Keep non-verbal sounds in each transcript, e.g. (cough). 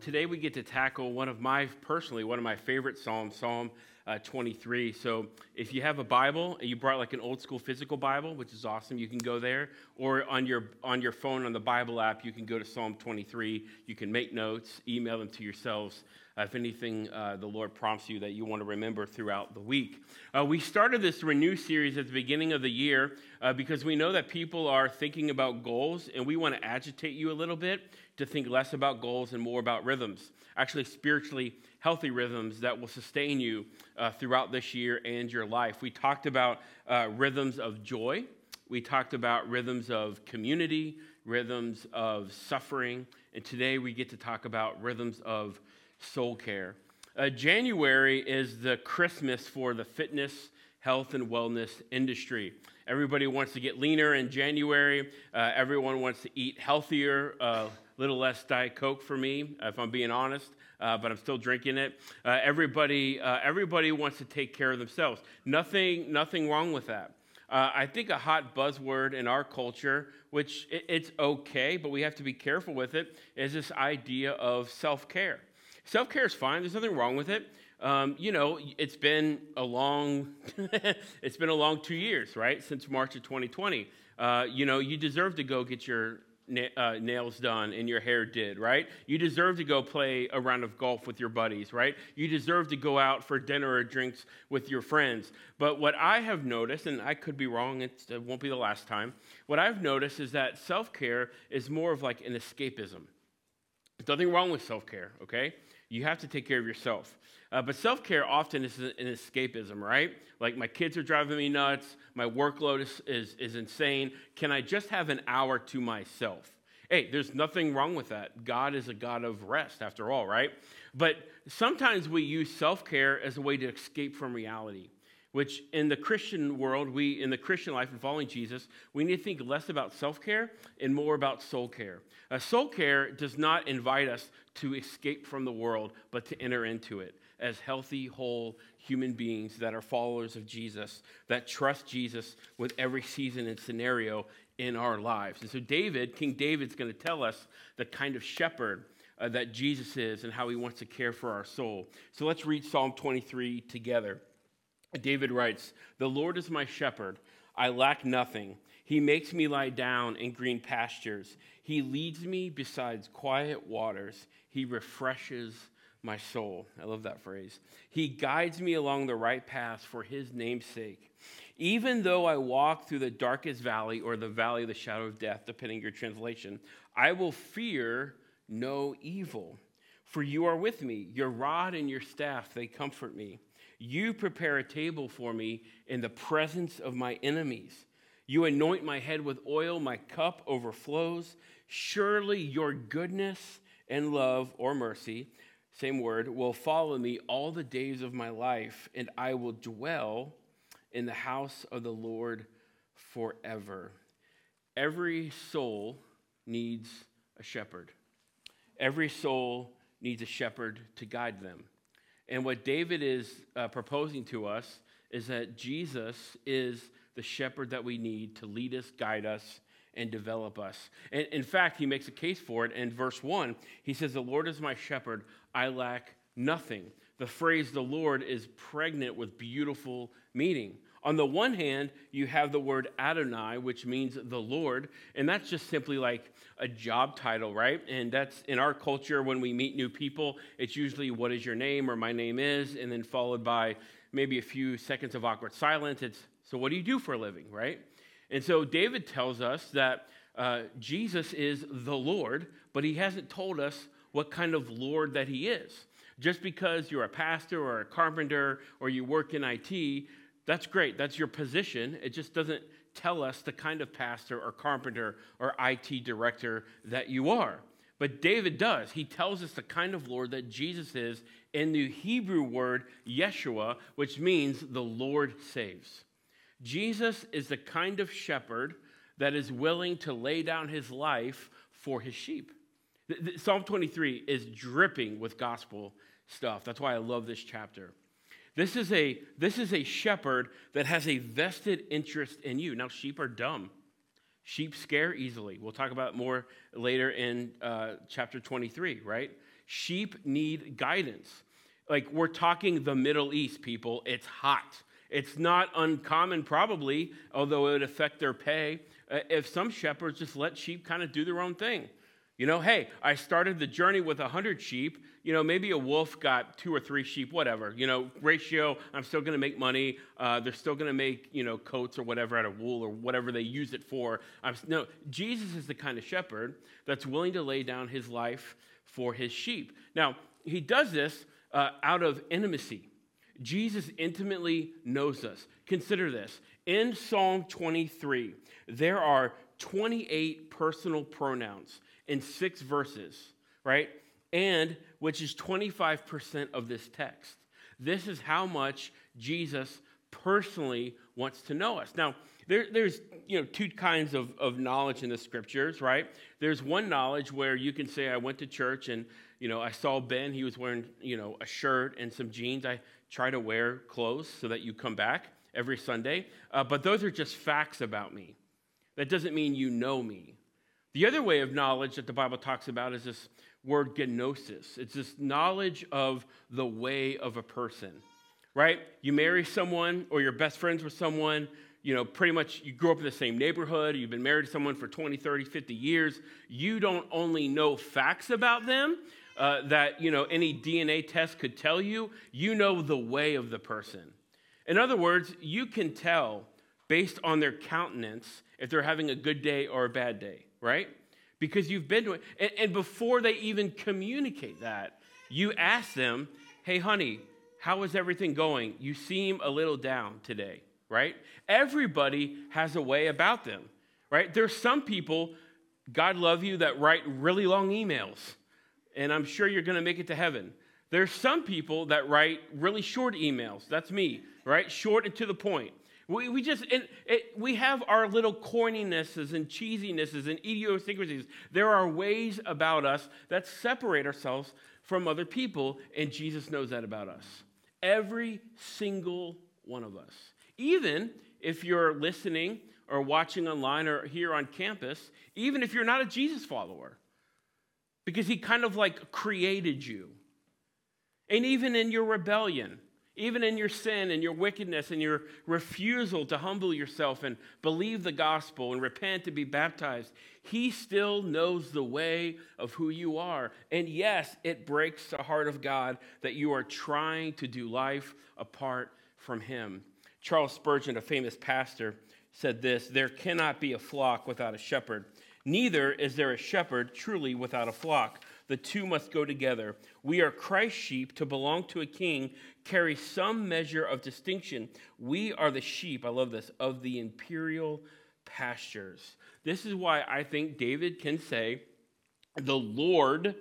today we get to tackle one of my, personally, one of my favorite Psalms, Psalm uh, 23. So if you have a Bible and you brought like an old school physical Bible, which is awesome, you can go there. Or on your, on your phone on the Bible app, you can go to Psalm 23. You can make notes, email them to yourselves uh, if anything uh, the Lord prompts you that you want to remember throughout the week. Uh, we started this Renew series at the beginning of the year uh, because we know that people are thinking about goals, and we want to agitate you a little bit to think less about goals and more about rhythms, actually, spiritually healthy rhythms that will sustain you uh, throughout this year and your life. We talked about uh, rhythms of joy, we talked about rhythms of community, rhythms of suffering, and today we get to talk about rhythms of soul care. Uh, January is the Christmas for the fitness, health, and wellness industry. Everybody wants to get leaner in January. Uh, everyone wants to eat healthier, uh, little less Diet Coke for me, if I'm being honest. Uh, but I'm still drinking it. Uh, everybody, uh, everybody wants to take care of themselves. Nothing, nothing wrong with that. Uh, I think a hot buzzword in our culture, which it, it's okay, but we have to be careful with it, is this idea of self care. Self care is fine. There's nothing wrong with it. Um, you know, it's been a long, (laughs) it's been a long two years, right, since March of 2020. Uh, you know, you deserve to go get your na- uh, nails done and your hair did, right? You deserve to go play a round of golf with your buddies, right? You deserve to go out for dinner or drinks with your friends. But what I have noticed, and I could be wrong, it won't be the last time, what I've noticed is that self care is more of like an escapism. There's nothing wrong with self care, okay? You have to take care of yourself. Uh, but self care often is an escapism, right? Like, my kids are driving me nuts. My workload is, is, is insane. Can I just have an hour to myself? Hey, there's nothing wrong with that. God is a God of rest, after all, right? But sometimes we use self care as a way to escape from reality which in the Christian world, we in the Christian life and following Jesus, we need to think less about self-care and more about soul care. Uh, soul care does not invite us to escape from the world, but to enter into it as healthy, whole human beings that are followers of Jesus, that trust Jesus with every season and scenario in our lives. And so David, King David's going to tell us the kind of shepherd uh, that Jesus is and how he wants to care for our soul. So let's read Psalm 23 together. David writes, The Lord is my shepherd. I lack nothing. He makes me lie down in green pastures. He leads me beside quiet waters. He refreshes my soul. I love that phrase. He guides me along the right path for his name's sake. Even though I walk through the darkest valley or the valley of the shadow of death, depending your translation, I will fear no evil. For you are with me. Your rod and your staff, they comfort me. You prepare a table for me in the presence of my enemies. You anoint my head with oil, my cup overflows. Surely your goodness and love or mercy, same word, will follow me all the days of my life, and I will dwell in the house of the Lord forever. Every soul needs a shepherd. Every soul needs a shepherd to guide them. And what David is uh, proposing to us is that Jesus is the shepherd that we need to lead us, guide us, and develop us. And in fact, he makes a case for it in verse 1. He says, The Lord is my shepherd, I lack nothing. The phrase the Lord is pregnant with beautiful meaning. On the one hand, you have the word Adonai, which means the Lord, and that's just simply like a job title, right? And that's in our culture when we meet new people, it's usually what is your name or my name is, and then followed by maybe a few seconds of awkward silence. It's so what do you do for a living, right? And so David tells us that uh, Jesus is the Lord, but he hasn't told us what kind of Lord that he is. Just because you're a pastor or a carpenter or you work in IT that's great. That's your position. It just doesn't tell us the kind of pastor or carpenter or IT director that you are. But David does. He tells us the kind of Lord that Jesus is in the Hebrew word Yeshua, which means the Lord saves. Jesus is the kind of shepherd that is willing to lay down his life for his sheep. Psalm 23 is dripping with gospel stuff. That's why I love this chapter. This is a, this is a shepherd that has a vested interest in you. Now, sheep are dumb. Sheep scare easily. We'll talk about more later in uh, chapter 23, right? Sheep need guidance. Like we're talking the Middle East, people. It's hot. It's not uncommon, probably, although it would affect their pay, uh, if some shepherds just let sheep kind of do their own thing. You know, hey, I started the journey with 100 sheep. You know, maybe a wolf got two or three sheep, whatever. You know, ratio, I'm still going to make money. Uh, they're still going to make, you know, coats or whatever out of wool or whatever they use it for. I'm, no, Jesus is the kind of shepherd that's willing to lay down his life for his sheep. Now, he does this uh, out of intimacy. Jesus intimately knows us. Consider this. In Psalm 23, there are 28 personal pronouns in six verses, right? And which is 25% of this text. This is how much Jesus personally wants to know us. Now, there, there's you know two kinds of, of knowledge in the scriptures, right? There's one knowledge where you can say, I went to church and you know I saw Ben, he was wearing you know a shirt and some jeans. I try to wear clothes so that you come back every Sunday. Uh, but those are just facts about me. That doesn't mean you know me. The other way of knowledge that the Bible talks about is this word gnosis. It's this knowledge of the way of a person, right? You marry someone or you're best friends with someone, you know, pretty much you grew up in the same neighborhood, you've been married to someone for 20, 30, 50 years. You don't only know facts about them uh, that, you know, any DNA test could tell you, you know the way of the person. In other words, you can tell based on their countenance if they're having a good day or a bad day right? Because you've been to it. And, and before they even communicate that, you ask them, hey, honey, how is everything going? You seem a little down today, right? Everybody has a way about them, right? There's some people, God love you, that write really long emails, and I'm sure you're going to make it to heaven. There's some people that write really short emails. That's me, right? Short and to the point. We, we just, it, it, we have our little corninesses and cheesinesses and idiosyncrasies. There are ways about us that separate ourselves from other people, and Jesus knows that about us. Every single one of us. Even if you're listening or watching online or here on campus, even if you're not a Jesus follower, because he kind of like created you. And even in your rebellion, even in your sin and your wickedness and your refusal to humble yourself and believe the gospel and repent to be baptized, He still knows the way of who you are. And yes, it breaks the heart of God that you are trying to do life apart from Him. Charles Spurgeon, a famous pastor, said this There cannot be a flock without a shepherd, neither is there a shepherd truly without a flock. The two must go together. We are Christ's sheep to belong to a king, carry some measure of distinction. We are the sheep, I love this, of the imperial pastures. This is why I think David can say, the Lord,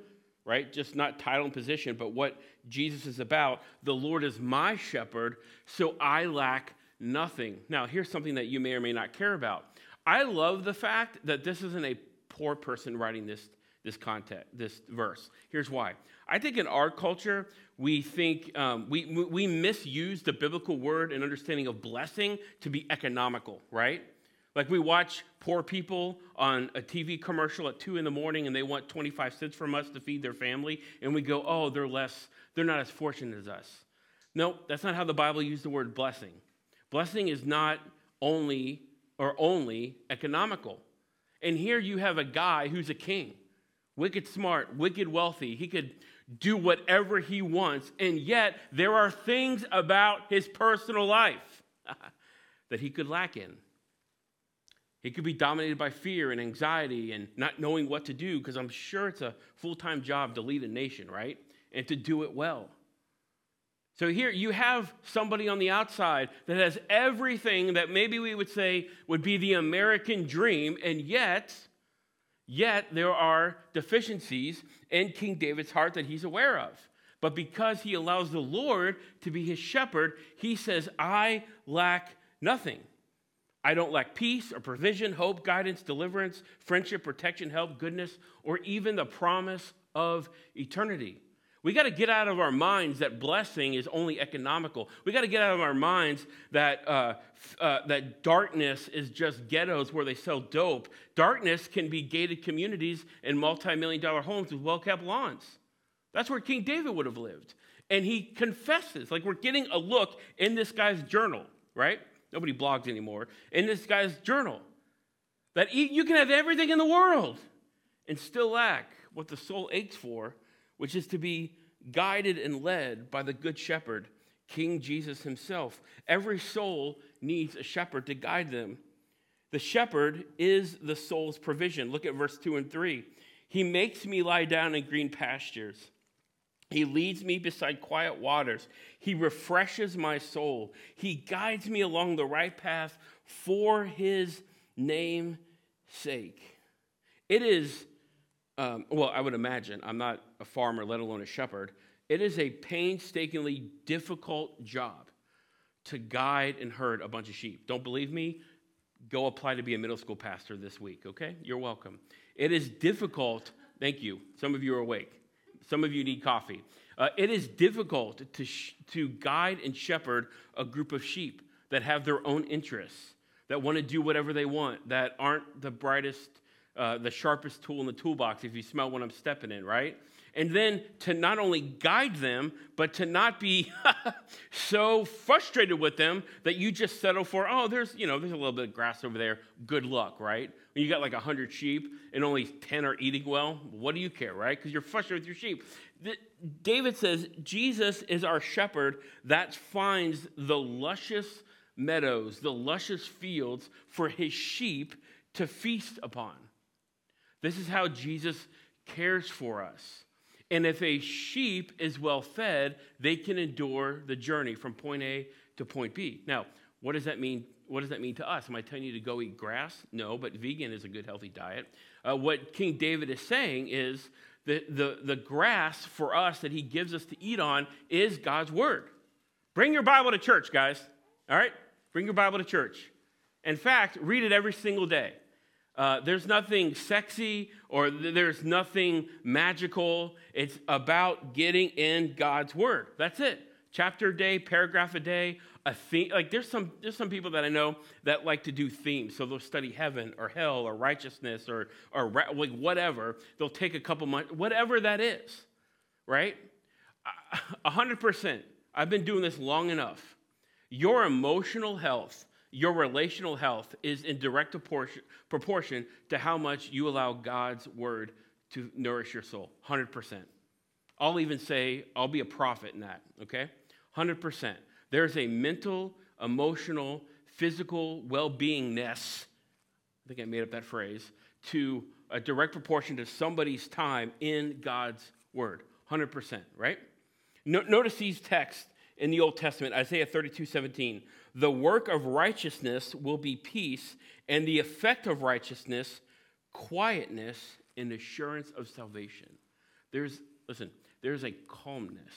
right? Just not title and position, but what Jesus is about. The Lord is my shepherd, so I lack nothing. Now, here's something that you may or may not care about. I love the fact that this isn't a poor person writing this this context, this verse. Here's why. I think in our culture, we think um, we, we misuse the biblical word and understanding of blessing to be economical, right? Like we watch poor people on a TV commercial at two in the morning and they want 25 cents from us to feed their family, and we go, oh, they're less, they're not as fortunate as us. No, that's not how the Bible used the word blessing. Blessing is not only or only economical. And here you have a guy who's a king wicked smart, wicked wealthy. He could do whatever he wants. And yet, there are things about his personal life (laughs) that he could lack in. He could be dominated by fear and anxiety and not knowing what to do, because I'm sure it's a full time job to lead a nation, right? And to do it well. So here you have somebody on the outside that has everything that maybe we would say would be the American dream, and yet Yet there are deficiencies in King David's heart that he's aware of. But because he allows the Lord to be his shepherd, he says, I lack nothing. I don't lack peace or provision, hope, guidance, deliverance, friendship, protection, help, goodness, or even the promise of eternity. We got to get out of our minds that blessing is only economical. We got to get out of our minds that, uh, uh, that darkness is just ghettos where they sell dope. Darkness can be gated communities and multi million dollar homes with well kept lawns. That's where King David would have lived. And he confesses, like we're getting a look in this guy's journal, right? Nobody blogs anymore. In this guy's journal, that you can have everything in the world and still lack what the soul aches for which is to be guided and led by the Good Shepherd, King Jesus himself. Every soul needs a shepherd to guide them. The shepherd is the soul's provision. Look at verse 2 and 3. He makes me lie down in green pastures. He leads me beside quiet waters. He refreshes my soul. He guides me along the right path for his name's sake. It is um, well, I would imagine, I'm not a farmer, let alone a shepherd. It is a painstakingly difficult job to guide and herd a bunch of sheep. Don't believe me? Go apply to be a middle school pastor this week, okay? You're welcome. It is difficult. Thank you. Some of you are awake. Some of you need coffee. Uh, it is difficult to, sh- to guide and shepherd a group of sheep that have their own interests, that want to do whatever they want, that aren't the brightest uh, the sharpest tool in the toolbox if you smell what I'm stepping in, right? And then to not only guide them, but to not be (laughs) so frustrated with them that you just settle for, oh, there's, you know, there's a little bit of grass over there. Good luck, right? When you got like 100 sheep and only 10 are eating well, what do you care, right? Because you're frustrated with your sheep. David says, Jesus is our shepherd that finds the luscious meadows, the luscious fields for his sheep to feast upon. This is how Jesus cares for us. And if a sheep is well fed, they can endure the journey from point A to point B. Now, what does that mean? What does that mean to us? Am I telling you to go eat grass? No, but vegan is a good, healthy diet. Uh, what King David is saying is that the, the grass for us that he gives us to eat on is God's word. Bring your Bible to church, guys. All right? Bring your Bible to church. In fact, read it every single day. Uh, there's nothing sexy or there's nothing magical. It's about getting in God's word. That's it. Chapter a day, paragraph a day, a theme. Like there's some there's some people that I know that like to do themes. So they'll study heaven or hell or righteousness or or like whatever. They'll take a couple months, whatever that is, right? Hundred percent. I've been doing this long enough. Your emotional health your relational health is in direct proportion to how much you allow God's word to nourish your soul. 100%. I'll even say, I'll be a prophet in that, okay? 100%. There's a mental, emotional, physical well beingness, I think I made up that phrase, to a direct proportion to somebody's time in God's word. 100%, right? No, notice these texts in the Old Testament, Isaiah 32 17. The work of righteousness will be peace, and the effect of righteousness, quietness and assurance of salvation. There's, listen, there's a calmness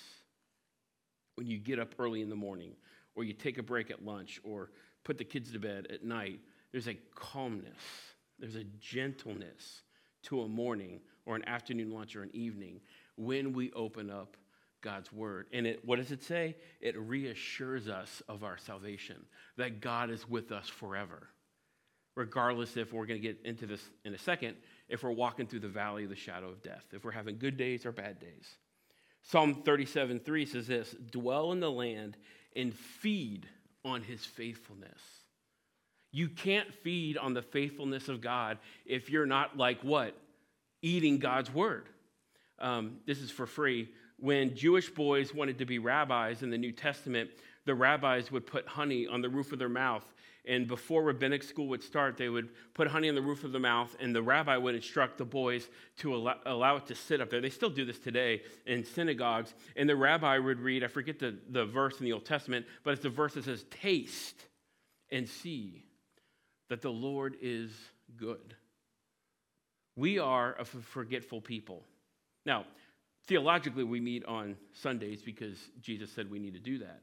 when you get up early in the morning, or you take a break at lunch, or put the kids to bed at night. There's a calmness, there's a gentleness to a morning, or an afternoon lunch, or an evening when we open up God's word. And it, what does it say? It reassures us of our salvation, that God is with us forever. Regardless if we're going to get into this in a second, if we're walking through the valley of the shadow of death, if we're having good days or bad days. Psalm 37 3 says this Dwell in the land and feed on his faithfulness. You can't feed on the faithfulness of God if you're not like what? Eating God's word. Um, this is for free when Jewish boys wanted to be rabbis in the New Testament, the rabbis would put honey on the roof of their mouth. And before rabbinic school would start, they would put honey on the roof of the mouth, and the rabbi would instruct the boys to allow, allow, it to sit up there. They still do this today in synagogues. And the rabbi would read, I forget the, the verse in the Old Testament, but it's the verse that says, Taste and see that the Lord is good. We are a forgetful people. Now, Theologically, we meet on Sundays because Jesus said we need to do that.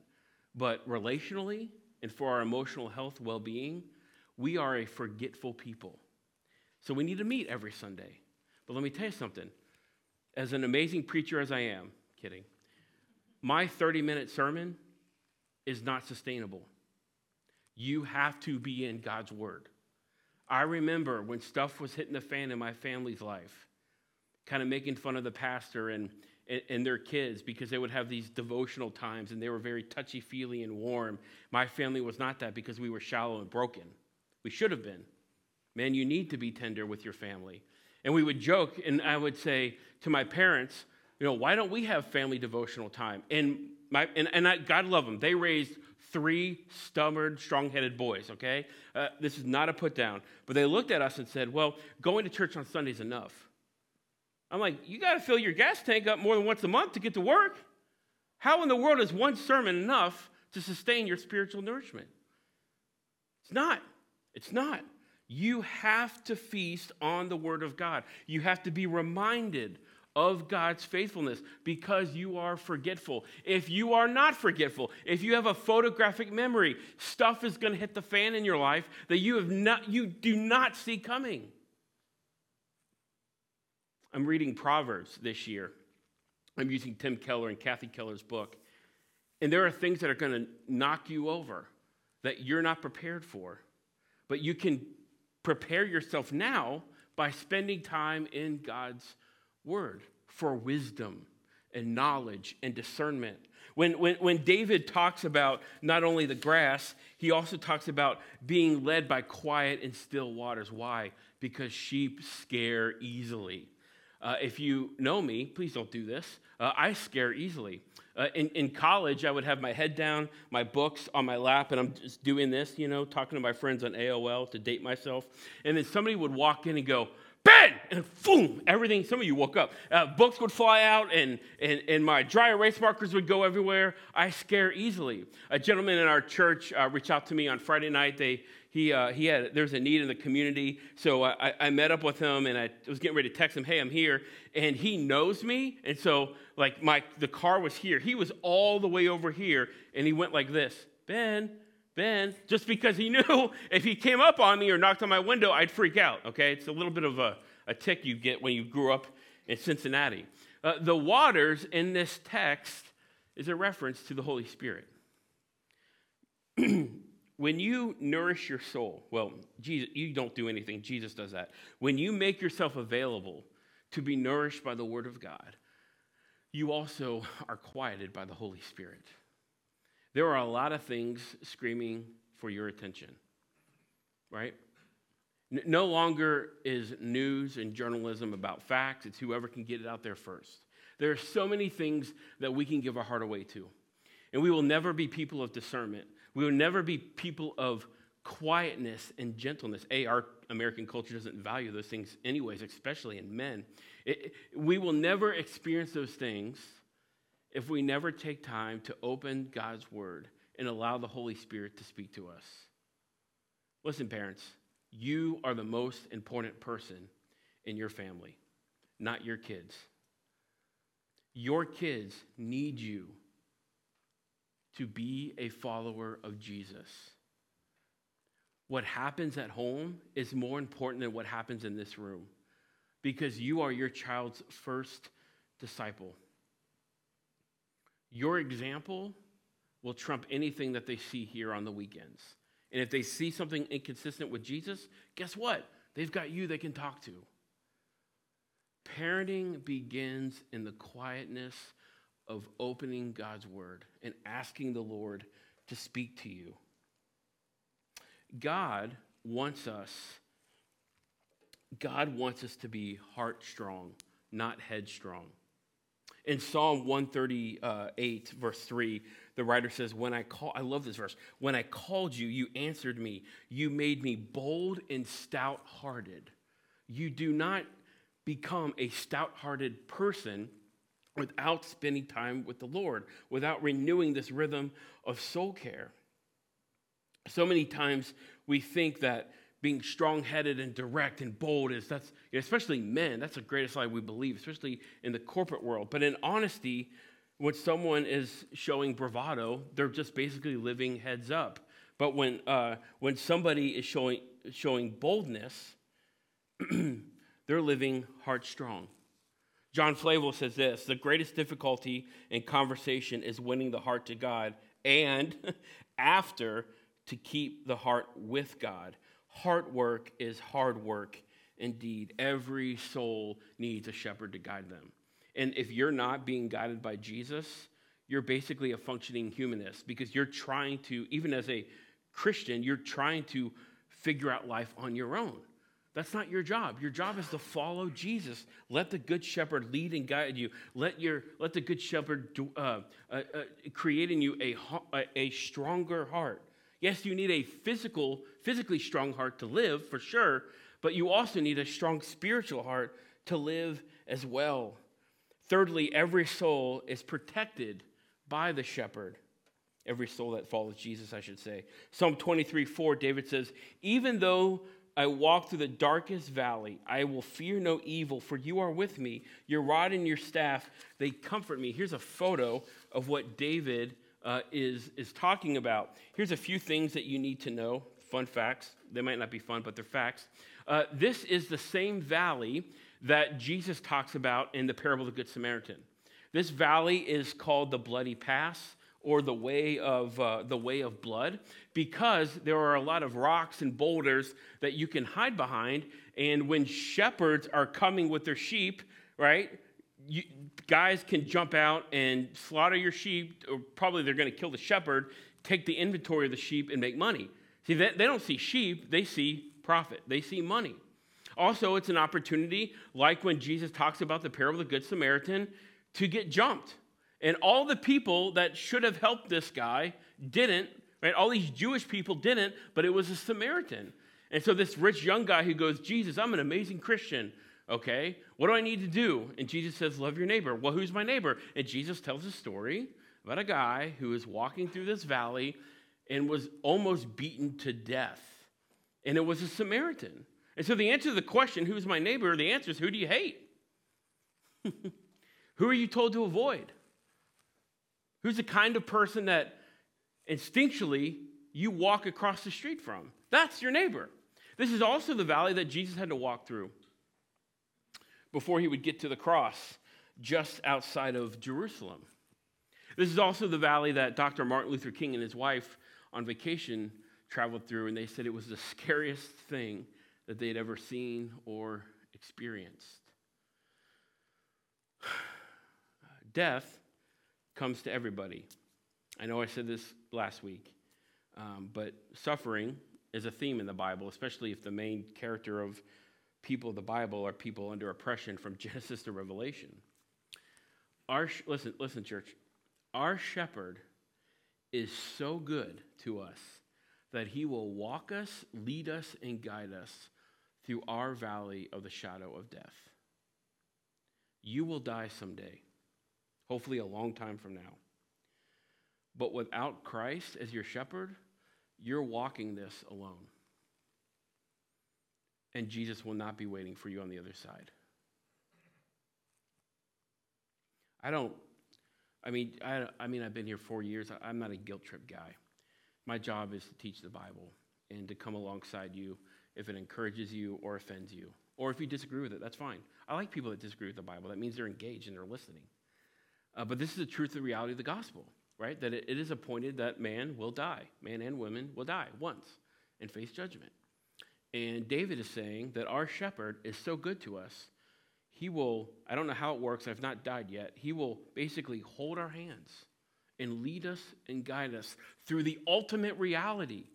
But relationally and for our emotional health, well being, we are a forgetful people. So we need to meet every Sunday. But let me tell you something. As an amazing preacher as I am, Kidding. My 30 minute sermon is not sustainable. You have to be in God's Word. I remember when stuff was hitting the fan in my family's life, kind of making fun of the pastor and, and, and their kids because they would have these devotional times and they were very touchy feely and warm. My family was not that because we were shallow and broken. We should have been. Man, you need to be tender with your family. And we would joke, and I would say to my parents, you know, why don't we have family devotional time? And my and, and I, God love them. They raised three stubborn, strong-headed boys. Okay, uh, this is not a put down, but they looked at us and said, "Well, going to church on Sunday is enough." I'm like, you got to fill your gas tank up more than once a month to get to work. How in the world is one sermon enough to sustain your spiritual nourishment? It's not. It's not. You have to feast on the Word of God. You have to be reminded of God's faithfulness because you are forgetful. If you are not forgetful, if you have a photographic memory, stuff is going to hit the fan in your life that you have not you do not see coming. I'm reading Proverbs this year. I'm using Tim Keller and Kathy Keller's book. And there are things that are going to knock you over that you're not prepared for. But you can prepare yourself now by spending time in God's word for wisdom and knowledge and discernment. When, when, when David talks about not only the grass, he also talks about being led by quiet and still waters. Why? Because sheep scare easily. Uh, if you know me, please don't do this. Uh, I scare easily. Uh, in, in college, I would have my head down, my books on my lap, and I'm just doing this, you know, talking to my friends on AOL to date myself. And then somebody would walk in and go, Ben! And boom, everything, some of you woke up. Uh, books would fly out and, and, and my dry erase markers would go everywhere. I scare easily. A gentleman in our church uh, reached out to me on Friday night. They, he, uh, he had, there's a need in the community. So I, I met up with him and I was getting ready to text him, hey, I'm here. And he knows me. And so like my, the car was here. He was all the way over here and he went like this, Ben, Ben, just because he (laughs) knew if he came up on me or knocked on my window, I'd freak out, okay? It's a little bit of a, a tick you get when you grew up in Cincinnati. Uh, the waters in this text is a reference to the Holy Spirit. (clears throat) when you nourish your soul, well, Jesus, you don't do anything, Jesus does that. When you make yourself available to be nourished by the Word of God, you also are quieted by the Holy Spirit. There are a lot of things screaming for your attention, right? No longer is news and journalism about facts, it's whoever can get it out there first. There are so many things that we can give our heart away to. And we will never be people of discernment. We will never be people of quietness and gentleness. A, our American culture doesn't value those things, anyways, especially in men. It, we will never experience those things if we never take time to open God's word and allow the Holy Spirit to speak to us. Listen, parents, you are the most important person in your family, not your kids. Your kids need you to be a follower of Jesus. What happens at home is more important than what happens in this room because you are your child's first disciple. Your example will trump anything that they see here on the weekends. And if they see something inconsistent with Jesus, guess what? They've got you they can talk to. Parenting begins in the quietness of opening God's word and asking the Lord to speak to you. God wants us God wants us to be heart strong, not headstrong. In Psalm 138, verse 3, the writer says, When I call, I love this verse. When I called you, you answered me. You made me bold and stout hearted. You do not become a stout hearted person without spending time with the Lord, without renewing this rhythm of soul care. So many times we think that being strong headed and direct and bold is that's especially men that's the greatest lie we believe especially in the corporate world. But in honesty when someone is showing bravado they're just basically living heads up. But when uh, when somebody is showing showing boldness (clears throat) they're living heart strong. John Flavel says this The greatest difficulty in conversation is winning the heart to God, and (laughs) after, to keep the heart with God. Heart work is hard work indeed. Every soul needs a shepherd to guide them. And if you're not being guided by Jesus, you're basically a functioning humanist because you're trying to, even as a Christian, you're trying to figure out life on your own. That's not your job. Your job is to follow Jesus. Let the Good Shepherd lead and guide you. Let, your, let the Good Shepherd uh, uh, uh, create in you a, a stronger heart. Yes, you need a physical, physically strong heart to live, for sure, but you also need a strong spiritual heart to live as well. Thirdly, every soul is protected by the shepherd. Every soul that follows Jesus, I should say. Psalm 23 4, David says, Even though I walk through the darkest valley. I will fear no evil, for you are with me. Your rod and your staff, they comfort me. Here's a photo of what David uh, is, is talking about. Here's a few things that you need to know. Fun facts. They might not be fun, but they're facts. Uh, this is the same valley that Jesus talks about in the parable of the Good Samaritan. This valley is called the Bloody Pass or the way of uh, the way of blood because there are a lot of rocks and boulders that you can hide behind and when shepherds are coming with their sheep right you, guys can jump out and slaughter your sheep or probably they're going to kill the shepherd take the inventory of the sheep and make money see they, they don't see sheep they see profit they see money also it's an opportunity like when jesus talks about the parable of the good samaritan to get jumped and all the people that should have helped this guy didn't, right? All these Jewish people didn't, but it was a Samaritan. And so this rich young guy who goes, Jesus, I'm an amazing Christian. Okay, what do I need to do? And Jesus says, Love your neighbor. Well, who's my neighbor? And Jesus tells a story about a guy who is walking through this valley and was almost beaten to death. And it was a Samaritan. And so the answer to the question, Who's my neighbor? The answer is, Who do you hate? (laughs) who are you told to avoid? Who's the kind of person that instinctually you walk across the street from? That's your neighbor. This is also the valley that Jesus had to walk through before he would get to the cross just outside of Jerusalem. This is also the valley that Dr. Martin Luther King and his wife on vacation traveled through, and they said it was the scariest thing that they had ever seen or experienced. (sighs) Death comes to everybody. I know I said this last week, um, but suffering is a theme in the Bible, especially if the main character of people of the Bible are people under oppression from (laughs) Genesis to Revelation. Our, listen, listen, church. Our shepherd is so good to us that he will walk us, lead us, and guide us through our valley of the shadow of death. You will die someday hopefully a long time from now. But without Christ as your shepherd, you're walking this alone. And Jesus will not be waiting for you on the other side. I don't, I mean, I, I mean, I've been here four years. I'm not a guilt trip guy. My job is to teach the Bible and to come alongside you if it encourages you or offends you. Or if you disagree with it, that's fine. I like people that disagree with the Bible. That means they're engaged and they're listening. Uh, but this is the truth, the reality of the gospel, right? That it, it is appointed that man will die, man and women will die once and face judgment. And David is saying that our shepherd is so good to us, he will, I don't know how it works, I've not died yet, he will basically hold our hands and lead us and guide us through the ultimate reality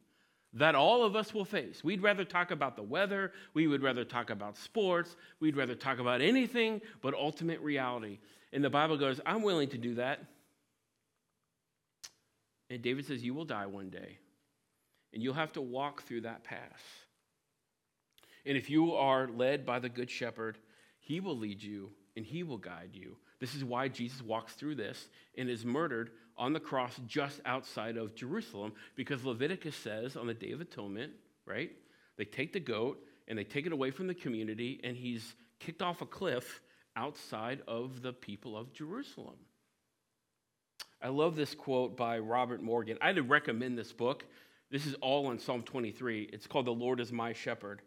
that all of us will face. We'd rather talk about the weather, we would rather talk about sports, we'd rather talk about anything but ultimate reality. And the Bible goes, I'm willing to do that. And David says, You will die one day, and you'll have to walk through that path. And if you are led by the Good Shepherd, he will lead you and he will guide you. This is why Jesus walks through this and is murdered on the cross just outside of Jerusalem, because Leviticus says on the Day of Atonement, right? They take the goat and they take it away from the community, and he's kicked off a cliff outside of the people of Jerusalem. I love this quote by Robert Morgan. I'd recommend this book. This is all on Psalm 23. It's called The Lord is My Shepherd.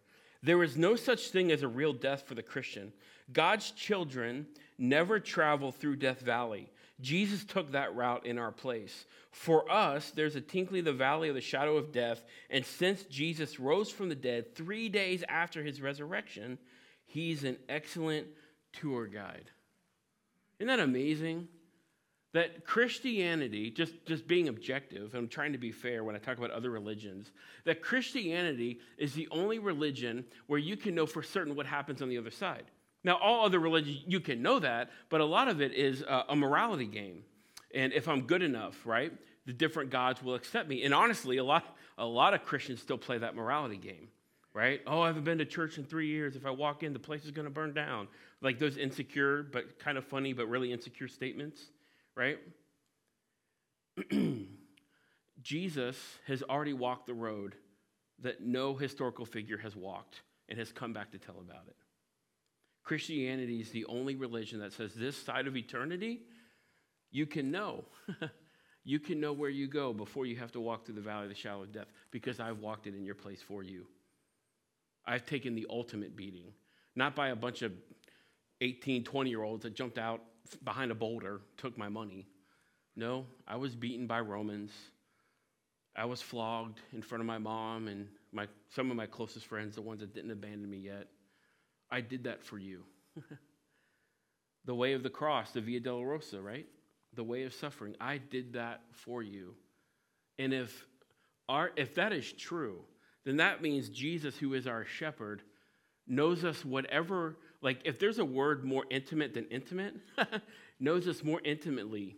There is no such thing as a real death for the Christian. God's children never travel through Death Valley. Jesus took that route in our place. For us, there's a tinkly the valley of the shadow of death, and since Jesus rose from the dead three days after his resurrection, he's an excellent tour guide. Isn't that amazing? That Christianity, just, just being objective, I'm trying to be fair when I talk about other religions, that Christianity is the only religion where you can know for certain what happens on the other side. Now, all other religions, you can know that, but a lot of it is a, a morality game. And if I'm good enough, right, the different gods will accept me. And honestly, a lot, a lot of Christians still play that morality game, right? Oh, I haven't been to church in three years. If I walk in, the place is going to burn down. Like those insecure, but kind of funny, but really insecure statements right? (clears throat) Jesus has already walked the road that no historical figure has walked and has come back to tell about it. Christianity is the only religion that says this side of eternity, you can know. (laughs) you can know where you go before you have to walk through the valley of the shadow of death because I've walked it in your place for you. I've taken the ultimate beating, not by a bunch of 18, 20 year olds that jumped out behind a boulder took my money. No, I was beaten by Romans. I was flogged in front of my mom and my, some of my closest friends, the ones that didn't abandon me yet. I did that for you. (laughs) the way of the cross, the Via Dolorosa, right? The way of suffering. I did that for you. And if, our, if that is true, then that means Jesus, who is our shepherd, knows us whatever like, if there's a word more intimate than intimate, (laughs) knows us more intimately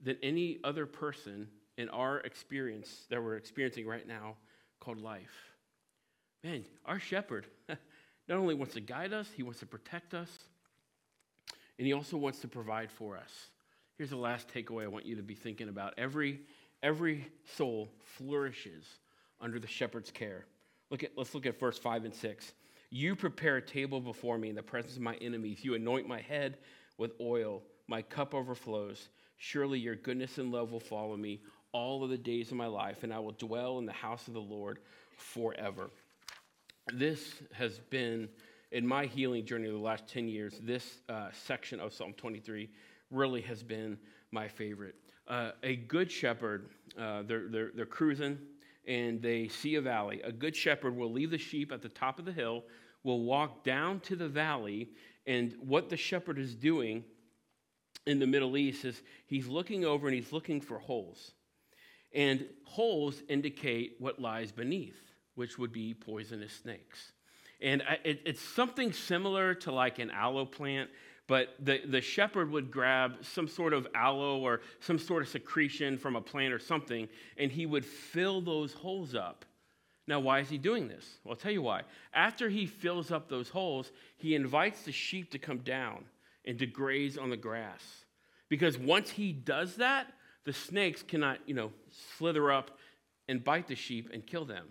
than any other person in our experience that we're experiencing right now called life. Man, our shepherd (laughs) not only wants to guide us, he wants to protect us, and he also wants to provide for us. Here's the last takeaway I want you to be thinking about. Every, every soul flourishes under the shepherd's care. Look at, let's look at verse 5 and 6. You prepare a table before me in the presence of my enemies. You anoint my head with oil. My cup overflows. Surely your goodness and love will follow me all of the days of my life, and I will dwell in the house of the Lord forever. This has been, in my healing journey the last 10 years, this uh, section of Psalm 23 really has been my favorite. Uh, a good shepherd, uh, they're, they're, they're cruising and they see a valley. A good shepherd will leave the sheep at the top of the hill will walk down to the valley, and what the shepherd is doing in the Middle East is he's looking over and he's looking for holes. And holes indicate what lies beneath, which would be poisonous snakes. And it, it's something similar to like an aloe plant, but the, the shepherd would grab some sort of aloe or some sort of secretion from a plant or something, and he would fill those holes up now, why is he doing this? Well, I'll tell you why. After he fills up those holes, he invites the sheep to come down and to graze on the grass. Because once he does that, the snakes cannot, you know, slither up and bite the sheep and kill them.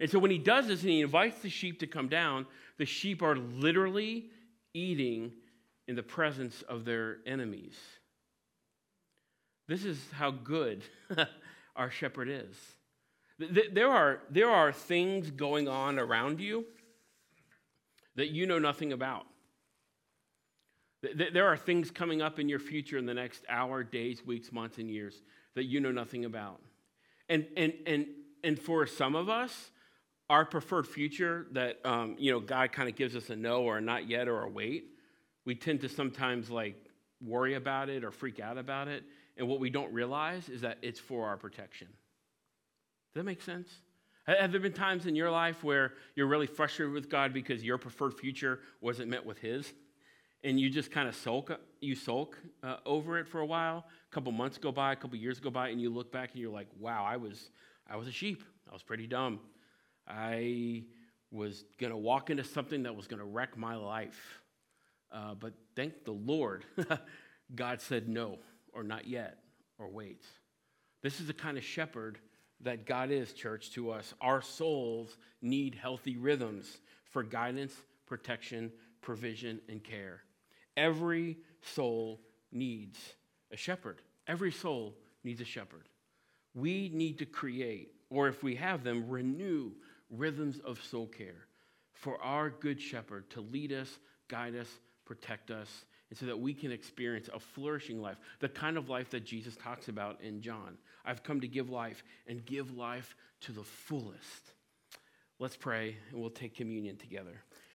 And so when he does this and he invites the sheep to come down, the sheep are literally eating in the presence of their enemies. This is how good (laughs) our shepherd is. There are, there are things going on around you that you know nothing about. There are things coming up in your future in the next hour, days, weeks, months, and years that you know nothing about. And, and, and, and for some of us, our preferred future that um, you know God kind of gives us a no or a not yet or a wait, we tend to sometimes like worry about it or freak out about it. And what we don't realize is that it's for our protection. Does that make sense? Have there been times in your life where you're really frustrated with God because your preferred future wasn't met with His, and you just kind of sulk, you sulk uh, over it for a while? A couple months go by, a couple years go by, and you look back and you're like, "Wow, I was, I was a sheep. I was pretty dumb. I was gonna walk into something that was gonna wreck my life." Uh, but thank the Lord, (laughs) God said no, or not yet, or wait. This is the kind of shepherd that God is, church, to us. Our souls need healthy rhythms for guidance, protection, provision, and care. Every soul needs a shepherd. Every soul needs a shepherd. We need to create, or if we have them, renew rhythms of soul care for our good shepherd to lead us, guide us, protect us, and so that we can experience a flourishing life, the kind of life that Jesus talks about in John. I've come to give life and give life to the fullest. Let's pray and we'll take communion together.